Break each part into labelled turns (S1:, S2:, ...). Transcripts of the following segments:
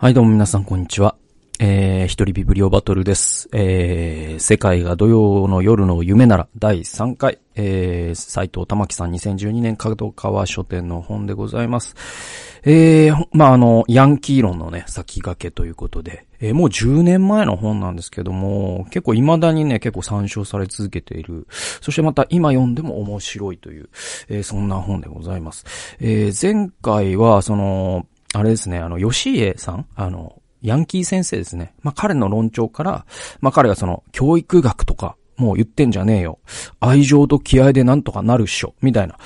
S1: はい、どうも皆さん、こんにちは。えー、一人ビブリオバトルです。えー、世界が土曜の夜の夢なら、第3回、えー、斎藤玉樹さん2012年角川書店の本でございます。えー、まあ、あの、ヤンキー論のね、先駆けということで、えー、もう10年前の本なんですけども、結構未だにね、結構参照され続けている。そしてまた今読んでも面白いという、えー、そんな本でございます。えー、前回は、その、あれですね、あの、吉家さん？あの、ヤンキー先生ですね。まあ、彼の論調から、まあ、彼がその、教育学とか、もう言ってんじゃねえよ。愛情と気合でなんとかなるっしょ。みたいな。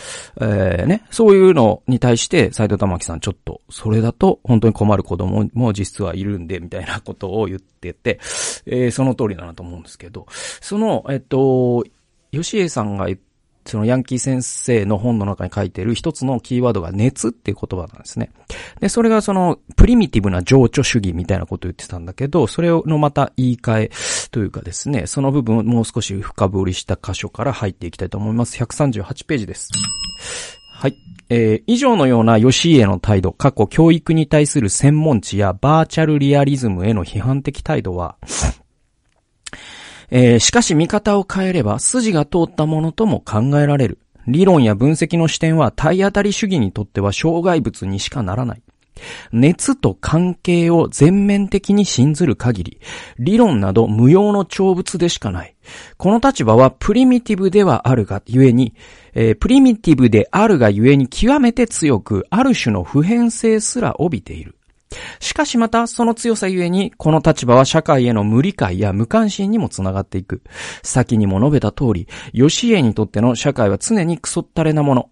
S1: えー、ね。そういうのに対して、斎藤玉樹さんちょっと、それだと本当に困る子供も実はいるんで、みたいなことを言ってて、えー、その通りだなと思うんですけど、その、えっと、吉江さんが言ってそのヤンキー先生の本の中に書いてる一つのキーワードが熱っていう言葉なんですね。で、それがそのプリミティブな情緒主義みたいなことを言ってたんだけど、それのまた言い換えというかですね、その部分をもう少し深掘りした箇所から入っていきたいと思います。138ページです。はい。えー、以上のような吉家の態度、過去教育に対する専門知やバーチャルリアリズムへの批判的態度は、えー、しかし見方を変えれば筋が通ったものとも考えられる。理論や分析の視点は体当たり主義にとっては障害物にしかならない。熱と関係を全面的に信ずる限り、理論など無用の長物でしかない。この立場はプリミティブではあるがゆえに、えー、プリミティブであるがゆえに極めて強く、ある種の普遍性すら帯びている。しかしまた、その強さゆえに、この立場は社会への無理解や無関心にもつながっていく。先にも述べた通り、吉家にとっての社会は常にクソったれなもの、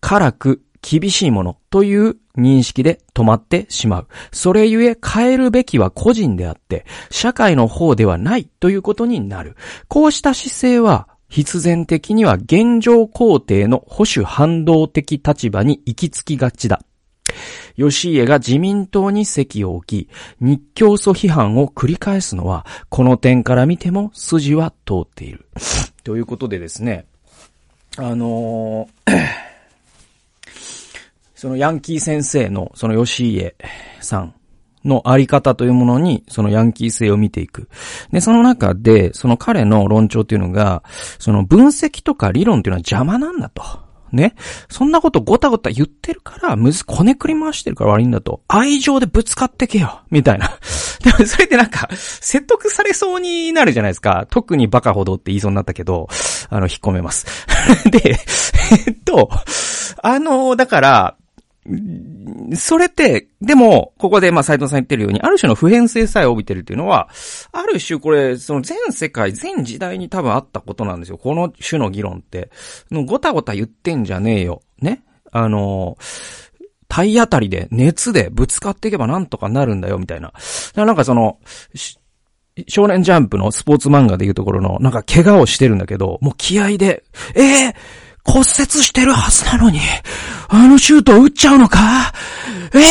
S1: 辛く、厳しいものという認識で止まってしまう。それゆえ変えるべきは個人であって、社会の方ではないということになる。こうした姿勢は、必然的には現状肯定の保守反動的立場に行き着きがちだ。吉家が自民党に席を置き、日教祖批判を繰り返すのは、この点から見ても筋は通っている。ということでですね、あのー、そのヤンキー先生の、その吉家さんのあり方というものに、そのヤンキー性を見ていく。で、その中で、その彼の論調っていうのが、その分析とか理論っていうのは邪魔なんだと。ね。そんなことごたごた言ってるから、むず、こねくり回してるから悪いんだと。愛情でぶつかってけよ。みたいな。でもそれってなんか、説得されそうになるじゃないですか。特にバカほどって言いそうになったけど、あの、引っ込めます。で、えっと、あの、だから、それって、でも、ここで、まあ、斎藤さん言ってるように、ある種の普遍性さえ帯びてるっていうのは、ある種これ、その全世界、全時代に多分あったことなんですよ。この種の議論って。のごたごた言ってんじゃねえよ。ね？あの、体当たりで、熱でぶつかっていけばなんとかなるんだよ、みたいな。なんかその、少年ジャンプのスポーツ漫画でいうところの、なんか怪我をしてるんだけど、もう気合で、ええー骨折してるはずなのに、あのシュートを打っちゃうのか？ええ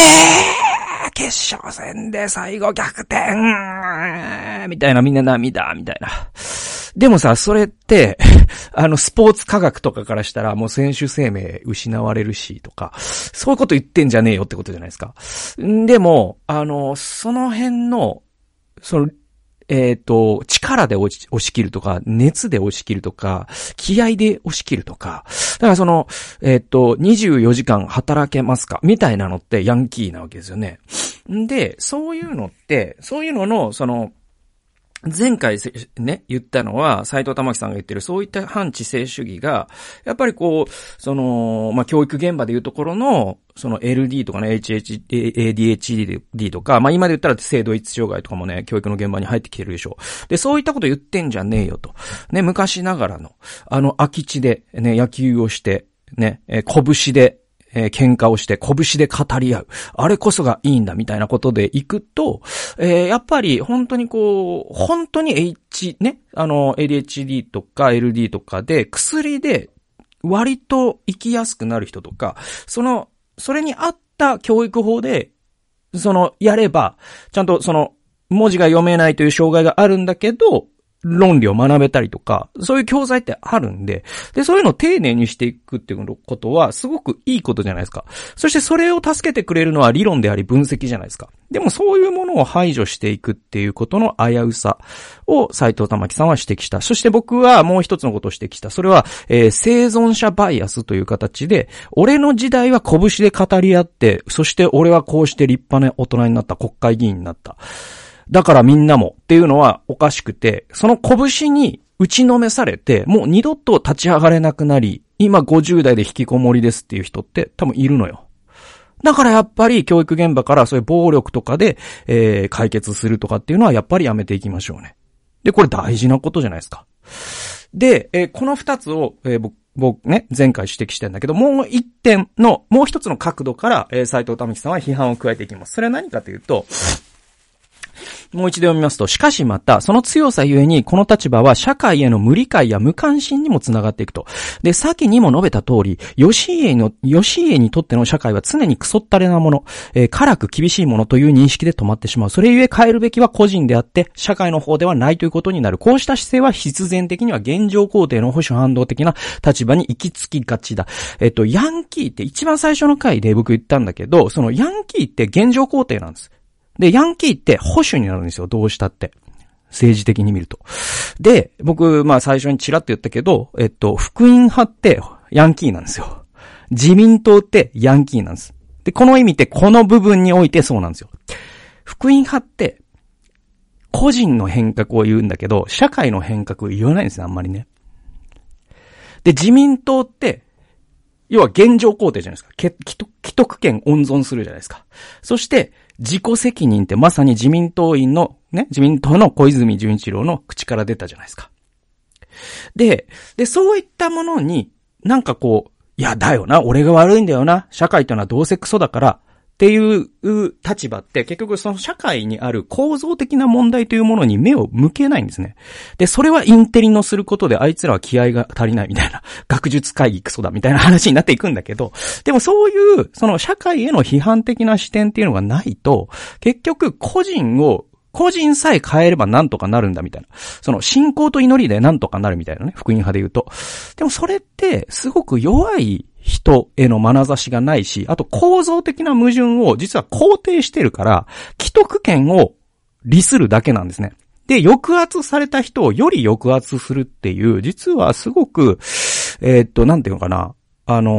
S1: ー、決勝戦で最後逆転みたいなみんな涙みたいな。でもさ、それって、あの、スポーツ科学とかからしたらもう選手生命失われるし、とか、そういうこと言ってんじゃねえよってことじゃないですか。でも、あの、その辺の、その、えっ、ー、と、力で押し切るとか、熱で押し切るとか、気合で押し切るとか、だからその、えっ、ー、と、24時間働けますか？みたいなのってヤンキーなわけですよね。んで、そういうのって、そういうのの、その、前回ね、言ったのは、斎藤玉樹さんが言ってる、そういった反知性主義が、やっぱりこう、その、まあ、教育現場でいうところの、その LD とかね、HH、ADHD とか、まあ、今で言ったら性同一障害とかもね、教育の現場に入ってきてるでしょう。で、そういったこと言ってんじゃねえよと。ね、昔ながらの、あの空き地で、ね、野球をして、ね、えー、拳で、えー、喧嘩をして拳で語り合う。あれこそがいいんだみたいなことで行くと、えー、やっぱり本当にこう、本当に H、ね、あの、ADHD とか LD とかで薬で割と生きやすくなる人とか、その、それに合った教育法で、その、やれば、ちゃんとその、文字が読めないという障害があるんだけど、論理を学べたりとか、そういう教材ってあるんで、で、そういうのを丁寧にしていくっていうことは、すごくいいことじゃないですか。そしてそれを助けてくれるのは理論であり分析じゃないですか。でもそういうものを排除していくっていうことの危うさを斎藤玉樹さんは指摘した。そして僕はもう一つのことを指摘した。それは、えー、生存者バイアスという形で、俺の時代は拳で語り合って、そして俺はこうして立派な大人になった、国会議員になった。だからみんなもっていうのはおかしくて、その拳に打ちのめされて、もう二度と立ち上がれなくなり、今50代で引きこもりですっていう人って多分いるのよ。だからやっぱり教育現場からそういう暴力とかで、えー、解決するとかっていうのはやっぱりやめていきましょうね。で、これ大事なことじゃないですか。で、えー、この二つを、えー、僕ね、前回指摘してんだけど、もう一点の、もう一つの角度から、えー、斎藤民樹さんは批判を加えていきます。それは何かというと、もう一度読みますと、しかしまた、その強さゆえに、この立場は社会への無理解や無関心にもつながっていくと。で、先にも述べた通り、吉家の、吉家にとっての社会は常にクソったれなもの、えー、辛く厳しいものという認識で止まってしまう。それゆえ変えるべきは個人であって、社会の方ではないということになる。こうした姿勢は必然的には現状肯定の保守反動的な立場に行き着きがちだ。えっと、ヤンキーって一番最初の回で僕言ったんだけど、そのヤンキーって現状肯定なんです。で、ヤンキーって保守になるんですよ、どうしたって。政治的に見ると。で、僕、まあ最初にチラッと言ったけど、えっと、福音派ってヤンキーなんですよ。自民党ってヤンキーなんです。で、この意味ってこの部分においてそうなんですよ。福音派って、個人の変革を言うんだけど、社会の変革を言わないんですね、あんまりね。で、自民党って、要は現状肯定じゃないですか。既得権温存するじゃないですか。そして、自己責任ってまさに自民党員の、ね、自民党の小泉純一郎の口から出たじゃないですか。で、で、そういったものに、なんかこう、いや、だよな、俺が悪いんだよな、社会というのはどうせクソだから、っていう立場って結局その社会にある構造的な問題というものに目を向けないんですね。で、それはインテリのすることであいつらは気合が足りないみたいな、学術会議クソだみたいな話になっていくんだけど、でもそういうその社会への批判的な視点っていうのがないと、結局個人を個人さえ変えればなんとかなるんだみたいな。その信仰と祈りでなんとかなるみたいなね、福音派で言うと。でもそれってすごく弱い人への眼差しがないし、あと構造的な矛盾を実は肯定してるから、既得権を利するだけなんですね。で、抑圧された人をより抑圧するっていう、実はすごく、えー、っと、なんていうのかな。あの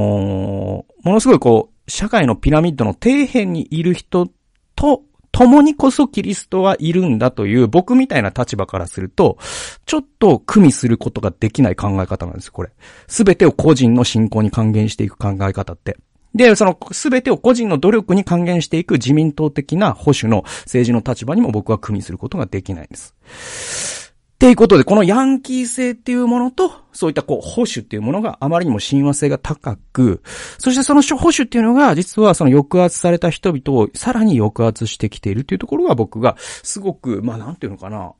S1: ー、ものすごいこう、社会のピラミッドの底辺にいる人と共にこそキリストはいるんだという僕みたいな立場からすると、ちょっと組みすることができない考え方なんですよ、これ。すべてを個人の信仰に還元していく考え方って。で、そのすべてを個人の努力に還元していく自民党的な保守の政治の立場にも僕は組みすることができないんです。っていうことで、このヤンキー性っていうものと、そういったこう、保守っていうものがあまりにも親和性が高く、そしてその保守っていうのが、実はその抑圧された人々をさらに抑圧してきているっていうところが僕が、すごく、まあなんていうのかな、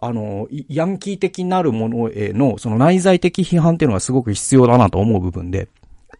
S1: あの、ヤンキー的なるものへの、その内在的批判っていうのがすごく必要だなと思う部分で、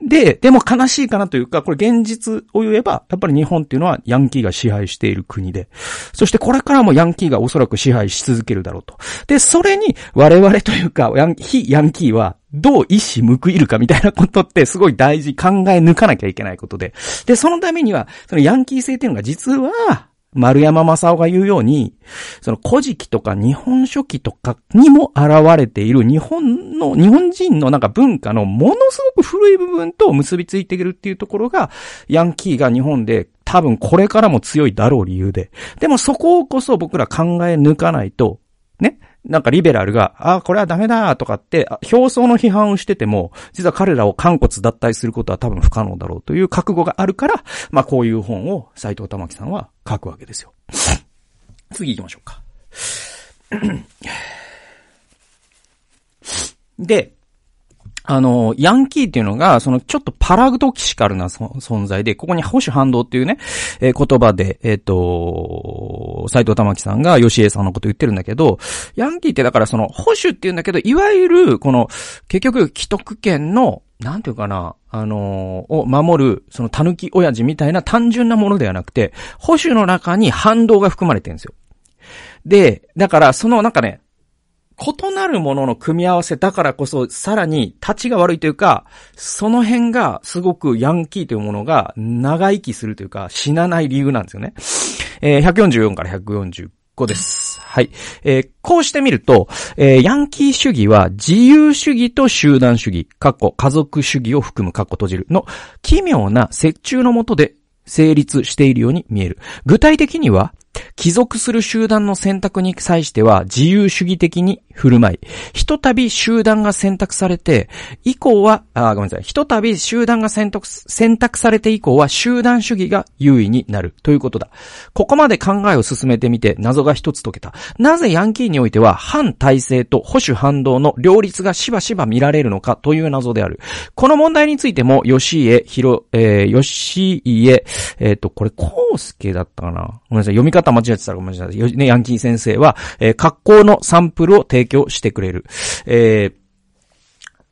S1: で、でも悲しいかなというか、これ現実を言えば、やっぱり日本っていうのはヤンキーが支配している国で、そしてこれからもヤンキーがおそらく支配し続けるだろうと。で、それに我々というか、ヤン非ヤンキーはどう意志報いるかみたいなことってすごい大事、考え抜かなきゃいけないことで。で、そのためには、そのヤンキー性っていうのが実は、丸山正夫が言うように、その古事記とか日本書紀とかにも現れている日本の、日本人のなんか文化のものすごく古い部分と結びついているっていうところが、ヤンキーが日本で多分これからも強いだろう理由で。でもそこをこそ僕ら考え抜かないと、ね、なんかリベラルが、あ、これはダメだとかって、表層の批判をしてても、実は彼らを肝骨脱退することは多分不可能だろうという覚悟があるから、まあこういう本を斎藤玉樹さんは書くわけですよ。次行きましょうか。で、あの、ヤンキーっていうのが、そのちょっとパラグドキシカルな存在で、ここに保守反動っていうね、えー、言葉で、えっ、ー、と、斎藤玉樹さんが吉江さんのこと言ってるんだけど、ヤンキーってだからその保守っていうんだけど、いわゆる、この、結局、既得権の、なんていうかな、あのー、を守る、その狸親父みたいな単純なものではなくて、保守の中に反動が含まれてるんですよ。で、だから、そのなんかね、異なるものの組み合わせだからこそ、さらに立ちが悪いというか、その辺がすごくヤンキーというものが長生きするというか、死なない理由なんですよね。えー、144から145です。はい。えー、こうしてみると、えー、ヤンキー主義は自由主義と集団主義、過去家族主義を含む過去閉じるの奇妙な折衷のもとで成立しているように見える。具体的には、帰属する集団の選択に際しては自由主義的に振る舞い、ひとたび集団が選択されて、以降は、あ、ごめんなさい、ひとたび集団が選択、選択されて以降は集団主義が優位になるということだ。ここまで考えを進めてみて謎が一つ解けた。なぜヤンキーにおいては反体制と保守反動の両立がしばしば見られるのかという謎である。この問題についても、吉家、ひろ、えー、吉家、えっ、ー、と、これ、コウスケだったかな？ごめんなさい、読み方間違えてたらごめんなさい。ね、ヤンキー先生は、えー、格好のサンプルを提供してくれる。えー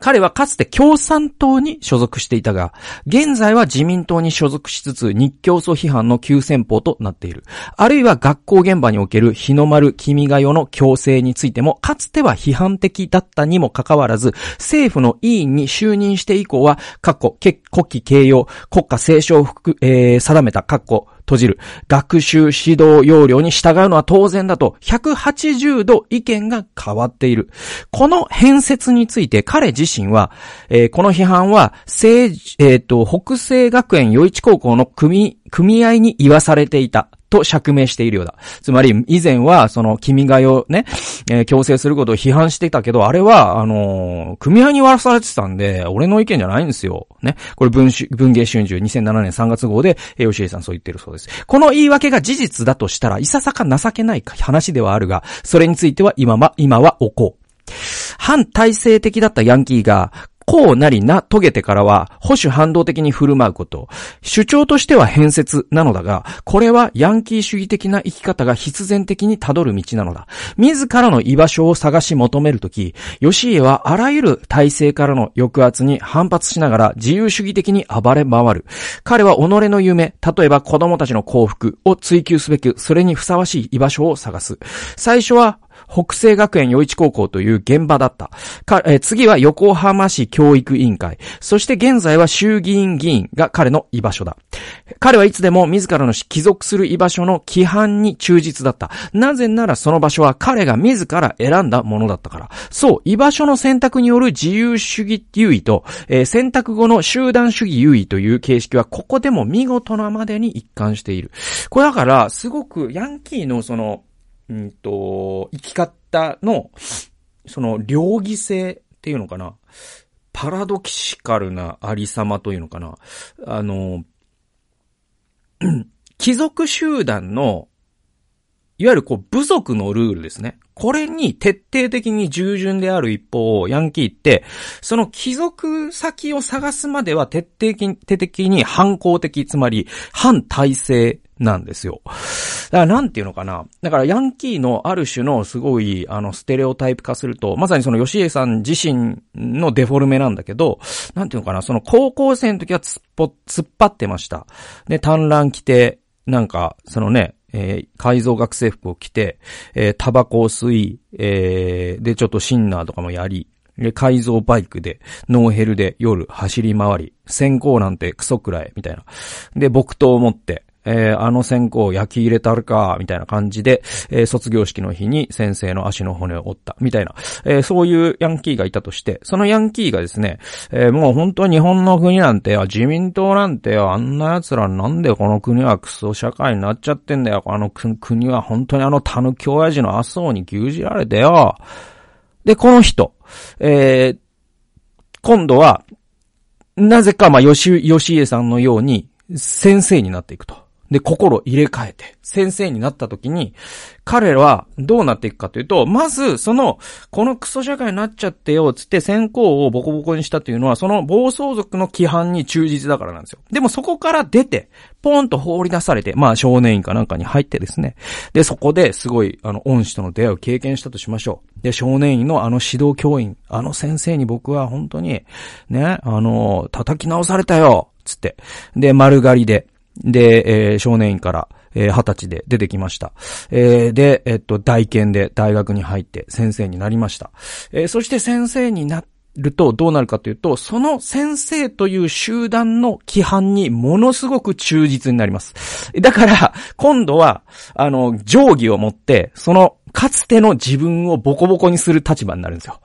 S1: 彼はかつて共産党に所属していたが、現在は自民党に所属しつつ日教祖批判の急先鋒となっている。あるいは学校現場における日の丸君が代の強制についても、かつては批判的だったにもかかわらず、政府の委員に就任して以降は、過去、国旗形容、国家聖書を、えー、定めた、括弧、閉じる。学習指導要領に従うのは当然だと、180度意見が変わっている。この変説について彼自身は、えー、この批判は、え、ー、と、北西学園余市高校の組、組合に言わされていた。と釈明しているようだ。つまり、以前は、その、君が代をね、えー、強制することを批判してたけど、あれは、あのー、組合に割らされてたんで、俺の意見じゃないんですよ。ね。これ文文芸春秋2007年3月号で、えー、吉江さんそう言ってるそうです。この言い訳が事実だとしたら、いささか情けない話ではあるが、それについては今は、今はおこう。反体制的だったヤンキーが、こうなりな、遂げてからは、保守反動的に振る舞うこと。主張としては変説なのだが、これはヤンキー主義的な生き方が必然的に辿る道なのだ。自らの居場所を探し求めるとき、吉家はあらゆる体制からの抑圧に反発しながら自由主義的に暴れ回る。彼は己の夢、例えば子供たちの幸福を追求すべく、それにふさわしい居場所を探す。最初は北西学園余市高校という現場だった。かえ次は横浜市教育委員会。そして現在は衆議院議員が彼の居場所だ。彼はいつでも自らの帰属する居場所の規範に忠実だった。なぜならその場所は彼が自ら選んだものだったから。そう、居場所の選択による自由主義優位と、えー、選択後の集団主義優位という形式はここでも見事なまでに一貫している。これだから、すごくヤンキーのその、うんと、生き方の、その、両義性っていうのかな。パラドキシカルなありさまというのかな。あの、貴族集団の、いわゆるこう部族のルールですね。これに徹底的に従順である一方、ヤンキーって、その貴族先を探すまでは徹底的に反抗的、つまり反体制なんですよ。だからなんていうのかな。だからヤンキーのある種のすごい、あの、ステレオタイプ化すると、まさにその吉江さん自身のデフォルメなんだけど、なんていうのかな、その高校生の時は突っぽ、突っ張ってました。で、単乱着て、なんか、そのね、えー、改造学生服を着て、えー、タバコを吸い、えー、で、ちょっとシンナーとかもやり、で、改造バイクで、ノーヘルで夜走り回り、先行なんてクソくらい、みたいな。で、木刀を持って、えー、あの線香焼き入れたるか、みたいな感じで、えー、卒業式の日に先生の足の骨を折った、みたいな、えー、そういうヤンキーがいたとして、そのヤンキーがですね、えもう本当に日本の国なんてよ、自民党なんてよ、あんな奴らなんでこの国はクソ社会になっちゃってんだよ。あの国は本当にあのタヌキ親父の麻生に牛耳られてよ。で、この人、え今度は、なぜか、まあ、吉、吉家さんのように、先生になっていくと。で、心入れ替えて、先生になった時に、彼らはどうなっていくかというと、まず、その、このクソ社会になっちゃってよ、つって先行をボコボコにしたというのは、その暴走族の規範に忠実だからなんですよ。でもそこから出て、ポンと放り出されて、まあ少年院かなんかに入ってですね。で、そこですごい、あの、恩師との出会いを経験したとしましょう。で、少年院のあの指導教員、あの先生に僕は本当に、ね、あの、叩き直されたよ、つって。で、丸刈りで、で、えー、少年院から、えー、二十歳で出てきました。えー、で、えっと、大研で大学に入って先生になりました。えー、そして先生になるとどうなるかというと、その先生という集団の規範にものすごく忠実になります。だから、今度は、あの、定規を持って、その、かつての自分をボコボコにする立場になるんですよ。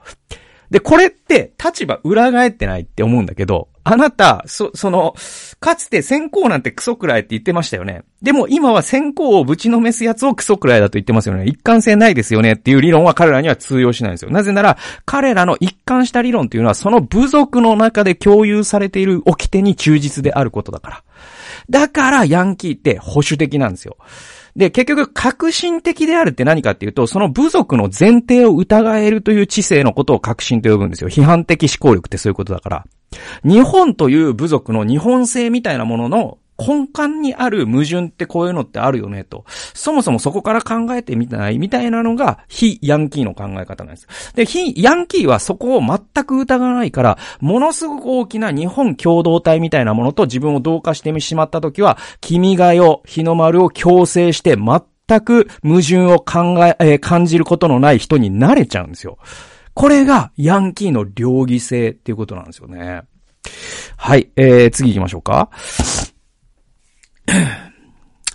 S1: で、これって立場裏返ってないって思うんだけど、あなた、そ、その、かつて先行なんてクソくらいって言ってましたよね。でも今は先行をぶちのめすやつをクソくらいだと言ってますよね。一貫性ないですよねっていう理論は彼らには通用しないんですよ。なぜなら、彼らの一貫した理論っていうのはその部族の中で共有されている掟に忠実であることだから。だからヤンキーって保守的なんですよ。で、結局、革新的であるって何かっていうと、その部族の前提を疑えるという知性のことを革新と呼ぶんですよ。批判的思考力ってそういうことだから。日本という部族の日本性みたいなものの根幹にある矛盾ってこういうのってあるよねと。そもそもそこから考えてみないみたいなのが非ヤンキーの考え方なんです。で、非ヤンキーはそこを全く疑わないから、ものすごく大きな日本共同体みたいなものと自分を同化してしまったときは、君が代、日の丸を強制して全く矛盾を考え、感じることのない人になれちゃうんですよ。これがヤンキーの両義性っていうことなんですよね。はい、えー、次行きましょうか。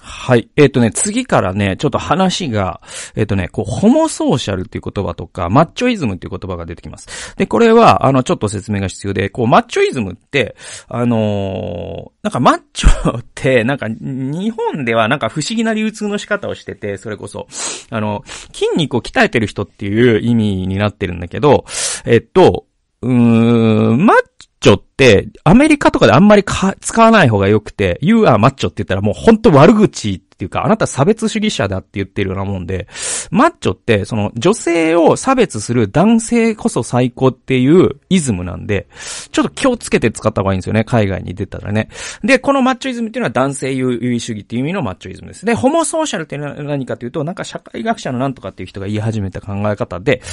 S1: はい。えっ、ー、とね、次からね、ちょっと話が、えっ、ー、とね、こう、ホモソーシャルっていう言葉とか、マッチョイズムっていう言葉が出てきます。で、これは、あの、ちょっと説明が必要で、こう、マッチョイズムって、あのー、なんかマッチョって、なんか、日本ではなんか不思議な流通の仕方をしてて、それこそ、あの、筋肉を鍛えてる人っていう意味になってるんだけど、えっと、うーん、マッチョって、アメリカとかであんまりか使わない方が良くて、You are マッチョって言ったらもうほんと悪口っていうか、あなた差別主義者だって言ってるようなもんで、マッチョって、その女性を差別する男性こそ最高っていうイズムなんで、ちょっと気をつけて使った方がいいんですよね、海外に出たらね。で、このマッチョイズムっていうのは男性優位主義っていう意味のマッチョイズムです。で、ホモソーシャルっていうのは何かというと、なんか社会学者のなんとかっていう人が言い始めた考え方で、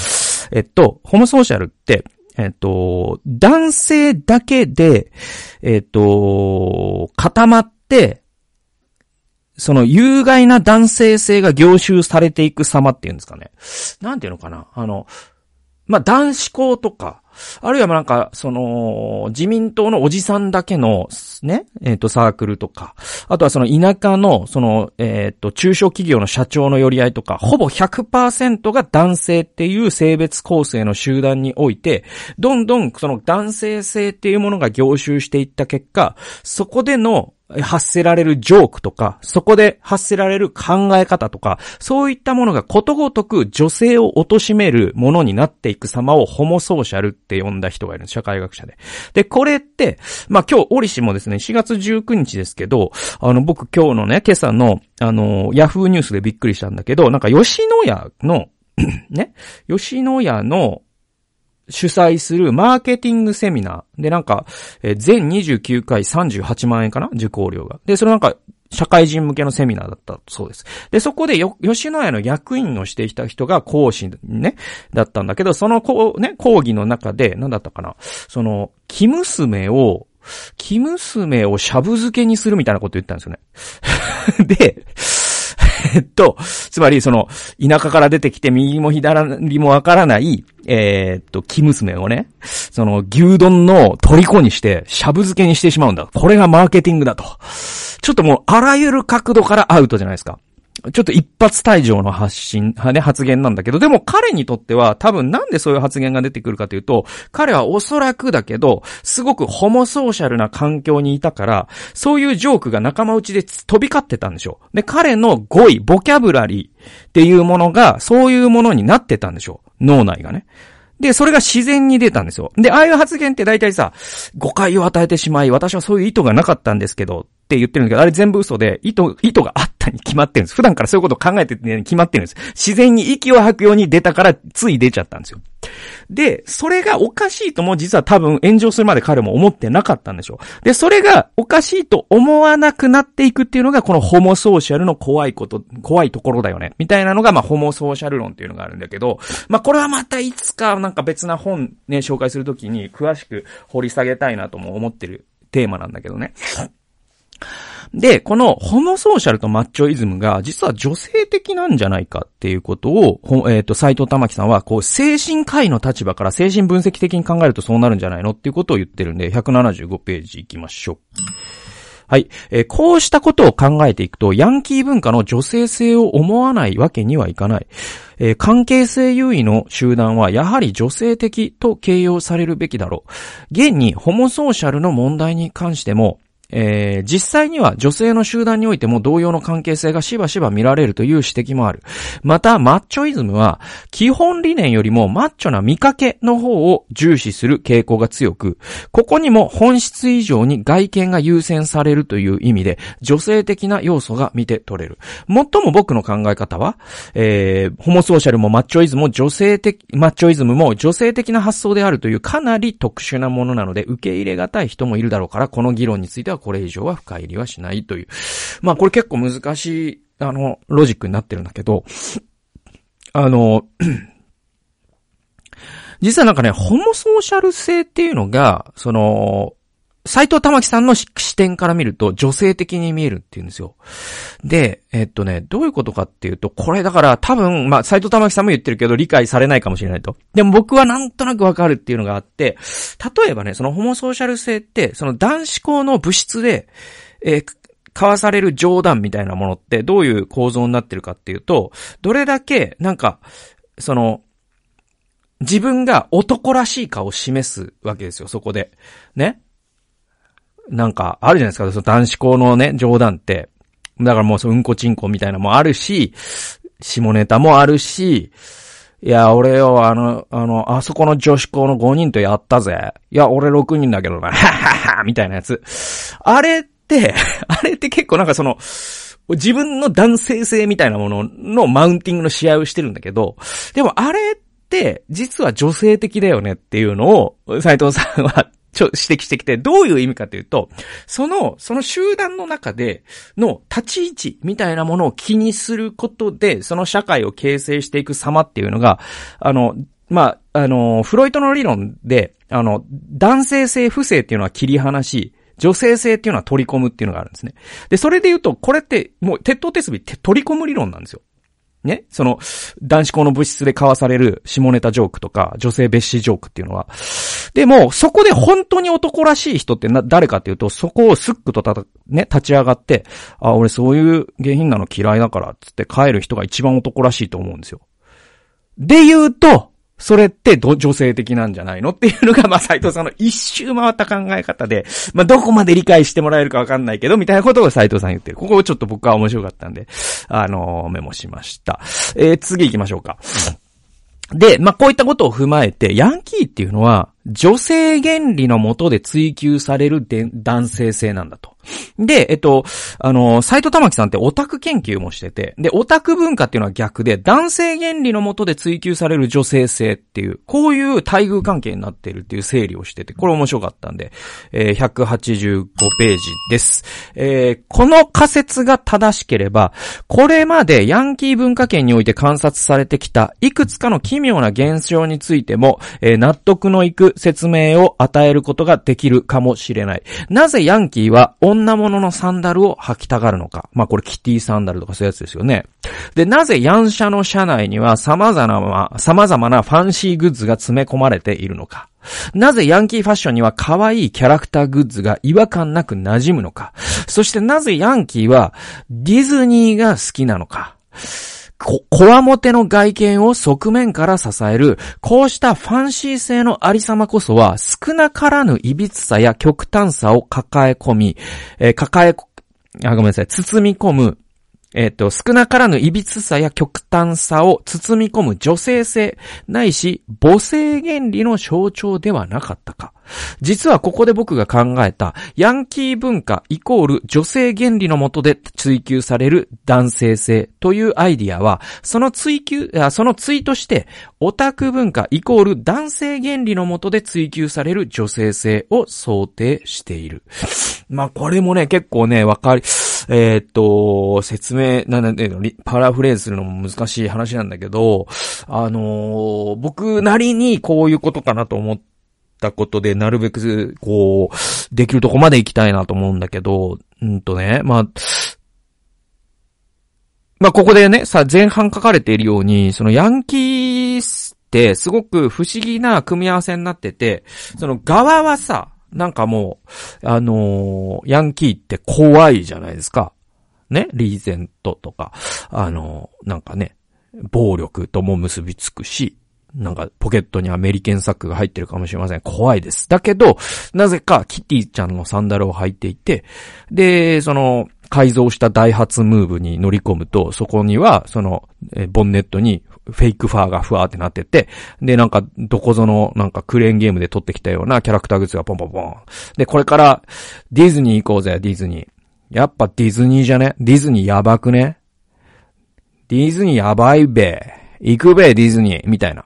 S1: えっと、ホモソーシャルって、えっと、男性だけで、えっと、固まって、その有害な男性性が凝集されていく様っていうんですかね。なんていうのかなあの、まあ、男子校とか、あるいはなんか、その、自民党のおじさんだけの、ね、えっ、ー、と、サークルとか、あとはその田舎の、その、えっ、ー、と、中小企業の社長の寄り合いとか、ほぼ100%が男性っていう性別構成の集団において、どんどんその男性性っていうものが凝集していった結果、そこでの、発せられるジョークとか、そこで発せられる考え方とか、そういったものがことごとく女性を貶めるものになっていく様をホモソーシャルって呼んだ人がいるんです。社会学者で。で、これって、まあ、今日、オリシもですね、4月19日ですけど、あの、僕今日のね、今朝の、あの、ヤフーニュースでびっくりしたんだけど、なんか吉野家の ね、吉野家の、主催するマーケティングセミナーでなんか、えー、全29回38万円かな？受講料が。で、それなんか、社会人向けのセミナーだったそうです。で、そこでよ、吉野家の役員をしていた人が講師ね、だったんだけど、そのこう、ね、講義の中で、なんだったかな、その、木娘を、木娘をしゃぶ漬けにするみたいなこと言ったんですよね。で、えっと、つまりその、田舎から出てきて右も左もわからない、えー、っと、木娘をね、その、牛丼の虜にして、しゃぶ漬けにしてしまうんだ。これがマーケティングだと。ちょっともう、あらゆる角度からアウトじゃないですか。ちょっと一発退場の発信、ね、発言なんだけど、でも彼にとっては多分なんでそういう発言が出てくるかというと、彼はおそらくだけど、すごくホモソーシャルな環境にいたから、そういうジョークが仲間内で飛び交ってたんでしょう。で、彼の語彙、ボキャブラリーっていうものが、そういうものになってたんでしょう。脳内がね。で、それが自然に出たんですよ。で、ああいう発言って大体さ、誤解を与えてしまい、私はそういう意図がなかったんですけど、って言ってるんだけど、あれ全部嘘で、意図、意図があったたに決まってるんです。普段からそういうことを考えてて、決まってるんです。自然に息を吐くように出たから、つい出ちゃったんですよ。で、それがおかしいとも実は多分炎上するまで彼も思ってなかったんでしょう。で、それがおかしいと思わなくなっていくっていうのがこのホモソーシャルの怖いこと、怖いところだよね。みたいなのがまあホモソーシャル論っていうのがあるんだけど、まあこれはまたいつかなんか別な本ね、紹介するときに詳しく掘り下げたいなとも思ってるテーマなんだけどね。で、このホモソーシャルとマッチョイズムが実は女性的なんじゃないかっていうことを、えっ、ー、と、斎藤玉樹さんは、こう、精神科医の立場から精神分析的に考えるとそうなるんじゃないのっていうことを言ってるんで、175ページ行きましょう。はい。えー、こうしたことを考えていくと、ヤンキー文化の女性性を思わないわけにはいかない。えー、関係性優位の集団はやはり女性的と形容されるべきだろう。現にホモソーシャルの問題に関しても、えー、実際には女性の集団においても同様の関係性がしばしば見られるという指摘もある。また、マッチョイズムは、基本理念よりもマッチョな見かけの方を重視する傾向が強く、ここにも本質以上に外見が優先されるという意味で、女性的な要素が見て取れる。最も僕の考え方は、えー、ホモソーシャルもマッチョイズムも女性的、マッチョイズムも女性的な発想であるというかなり特殊なものなので、受け入れがたい人もいるだろうから、この議論についてはこれ以上は深入りはしないという。まあこれ結構難しい、あの、ロジックになってるんだけど、あの、実はなんかね、ホモソーシャル性っていうのが、その、斎藤玉樹さんの視点から見ると女性的に見えるっていうんですよ。で、えっとね、どういうことかっていうと、これだから多分、まあ、斎藤玉樹さんも言ってるけど理解されないかもしれないと。でも僕はなんとなくわかるっていうのがあって、例えばね、そのホモソーシャル性って、その男子校の物質で、えー、交わされる冗談みたいなものってどういう構造になってるかっていうと、どれだけ、なんか、その、自分が男らしい顔を示すわけですよ、そこで。ね。なんか、あるじゃないですか、その男子校のね、冗談って。だからもううんこちんこみたいなもあるし、下ネタもあるし、いや、俺よ、あの、あの、あそこの女子校の5人とやったぜ。いや、俺6人だけどな、はははみたいなやつ。あれって、あれって結構なんかその、自分の男性性みたいなもののマウンティングの試合をしてるんだけど、でもあれって、実は女性的だよねっていうのを、斉藤さんはちょ、指摘してきて、どういう意味かというと、その、その集団の中での立ち位置みたいなものを気にすることで、その社会を形成していく様っていうのが、あの、まあ、あの、フロイトの理論で、あの、男性性不正っていうのは切り離し、女性性っていうのは取り込むっていうのがあるんですね。で、それで言うと、これって、もう、鉄頭鉄尾取り込む理論なんですよ。ね？その、男子校の物質で交わされる下ネタジョークとか、女性蔑視ジョークっていうのは。でも、そこで本当に男らしい人ってな、誰かっていうと、そこをスックとたた、ね、立ち上がって、あ、俺そういう下品なの嫌いだから、つって帰る人が一番男らしいと思うんですよ。で言うと、それって、女性的なんじゃないのっていうのが、まあ、斎藤さんの一周回った考え方で、まあ、どこまで理解してもらえるかわかんないけど、みたいなことを斎藤さん言ってる。ここをちょっと僕は面白かったんで、あのー、メモしました。えー、次行きましょうか。で、まあ、こういったことを踏まえて、ヤンキーっていうのは、女性原理のもとで追求される男性性なんだと。で、えっと、あの、斎藤玉樹さんってオタク研究もしてて、で、オタク文化っていうのは逆で、男性原理のもとで追求される女性性っていう、こういう待遇関係になってるっていう整理をしてて、これ面白かったんで、えー、185ページです。えー、この仮説が正しければ、これまでヤンキー文化圏において観察されてきた、いくつかの奇妙な現象についても、えー、納得のいく説明を与えることができるかもしれない。なぜヤンキーは女物のサンダルを履きたがるのか。まあこれキティサンダルとかそういうやつですよね。で、なぜヤンシャの車内には様々な、様々なファンシーグッズが詰め込まれているのか。なぜヤンキーファッションには可愛いキャラクターグッズが違和感なく馴染むのか。そしてなぜヤンキーはディズニーが好きなのか。こ、こわもての外見を側面から支える、こうしたファンシー性のありさまこそは、少なからぬ歪さや極端さを抱え込み、えー、抱え、あ、ごめんなさい、包み込む、えっ、ー、と、少なからぬ歪さや極端さを包み込む女性性、ないし母性原理の象徴ではなかったか。実はここで僕が考えた、ヤンキー文化イコール女性原理のもとで追求される男性性というアイディアは、その追求、そのツイとして、オタク文化イコール男性原理のもとで追求される女性性を想定している。まあ、これもね、結構ね、わかり、えー、っと、説明、なんだパラフレーズするのも難しい話なんだけど、あのー、僕なりにこういうことかなと思ったことで、なるべく、こう、できるとこまで行きたいなと思うんだけど、うんとね、まあ、まあ、ここでね、さ、前半書かれているように、そのヤンキースってすごく不思議な組み合わせになってて、その側はさ、なんかもう、あのー、ヤンキーって怖いじゃないですか。ね、リーゼントとか、あのー、なんかね、暴力とも結びつくし、なんかポケットにアメリケンサックが入ってるかもしれません。怖いです。だけど、なぜかキティちゃんのサンダルを履いていて、で、その、改造したダイハツムーブに乗り込むと、そこには、その、ボンネットにフェイクファーがふわーってなってて、で、なんか、どこぞの、なんかクレーンゲームで撮ってきたようなキャラクターグッズがポンポンポン。で、これから、ディズニー行こうぜ、ディズニー。やっぱディズニーじゃね？ディズニーやばくね？ディズニーやばいべ。行くべ、ディズニー。みたいな。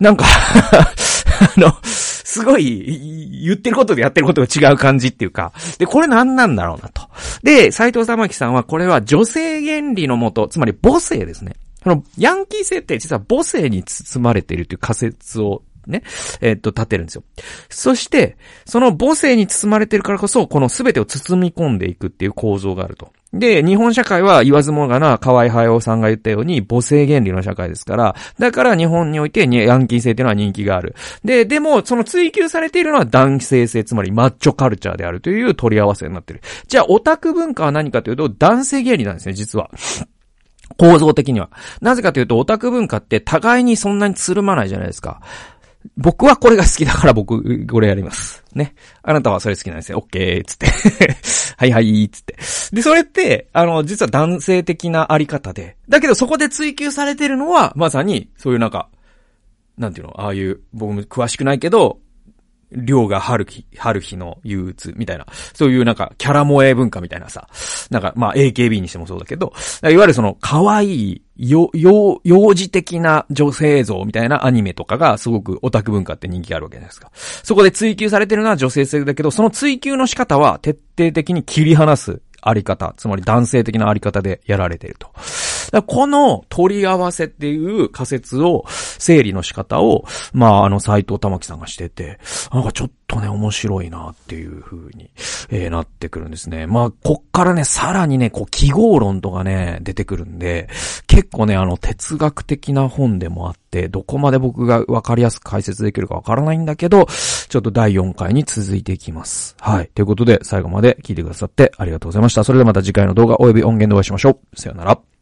S1: なんか あの、すごい、言ってることでやってることが違う感じっていうか、で、これ何なんだろうなと。で、斎藤玉樹さんはこれは女性原理のもと、つまり母性ですね。この、ヤンキー性って実は母性に包まれているという仮説をね、えー、っと、立てるんですよ。そして、その母性に包まれているからこそ、この全てを包み込んでいくっていう構造があると。で、日本社会は言わずもがな河合隼さんが言ったように母性原理の社会ですから、だから日本においてヤンキー性っていうのは人気がある。で、でも、その追求されているのは男性性、つまりマッチョカルチャーであるという取り合わせになってる。じゃあ、オタク文化は何かというと、男性原理なんですね、実は。構造的には。なぜかというと、オタク文化って互いにそんなにつるまないじゃないですか。僕はこれが好きだから僕、これやります。ね。あなたはそれ好きなんですよ。オッケーつって はいはい、つって。で、それって、あの、実は男性的なあり方で。だけどそこで追求されてるのは、まさに、そういうなんか、なんていうの、ああいう、僕も詳しくないけど、量が春日、春日の憂鬱みたいな、そういうなんかキャラ萌え文化みたいなさ、なんかまあ AKB にしてもそうだけど、いわゆるその可愛い、よ、よ、幼児的な女性像みたいなアニメとかがすごくオタク文化って人気があるわけじゃないですか。そこで追求されてるのは女性性だけど、その追求の仕方は徹底的に切り離すあり方、つまり男性的なあり方でやられてると。この取り合わせっていう仮説を、整理の仕方を、まあ、あの、斎藤玉樹さんがしてて、なんかちょっとね、面白いなっていう風に、えー、なってくるんですね。まあ、こっからね、さらにね、こう、記号論とかね、出てくるんで、結構ね、あの、哲学的な本でもあって、どこまで僕がわかりやすく解説できるかわからないんだけど、ちょっと第4回に続いていきます。はい。ということで、最後まで聞いてくださってありがとうございました。それではまた次回の動画及び音源でお会いしましょう。さよなら。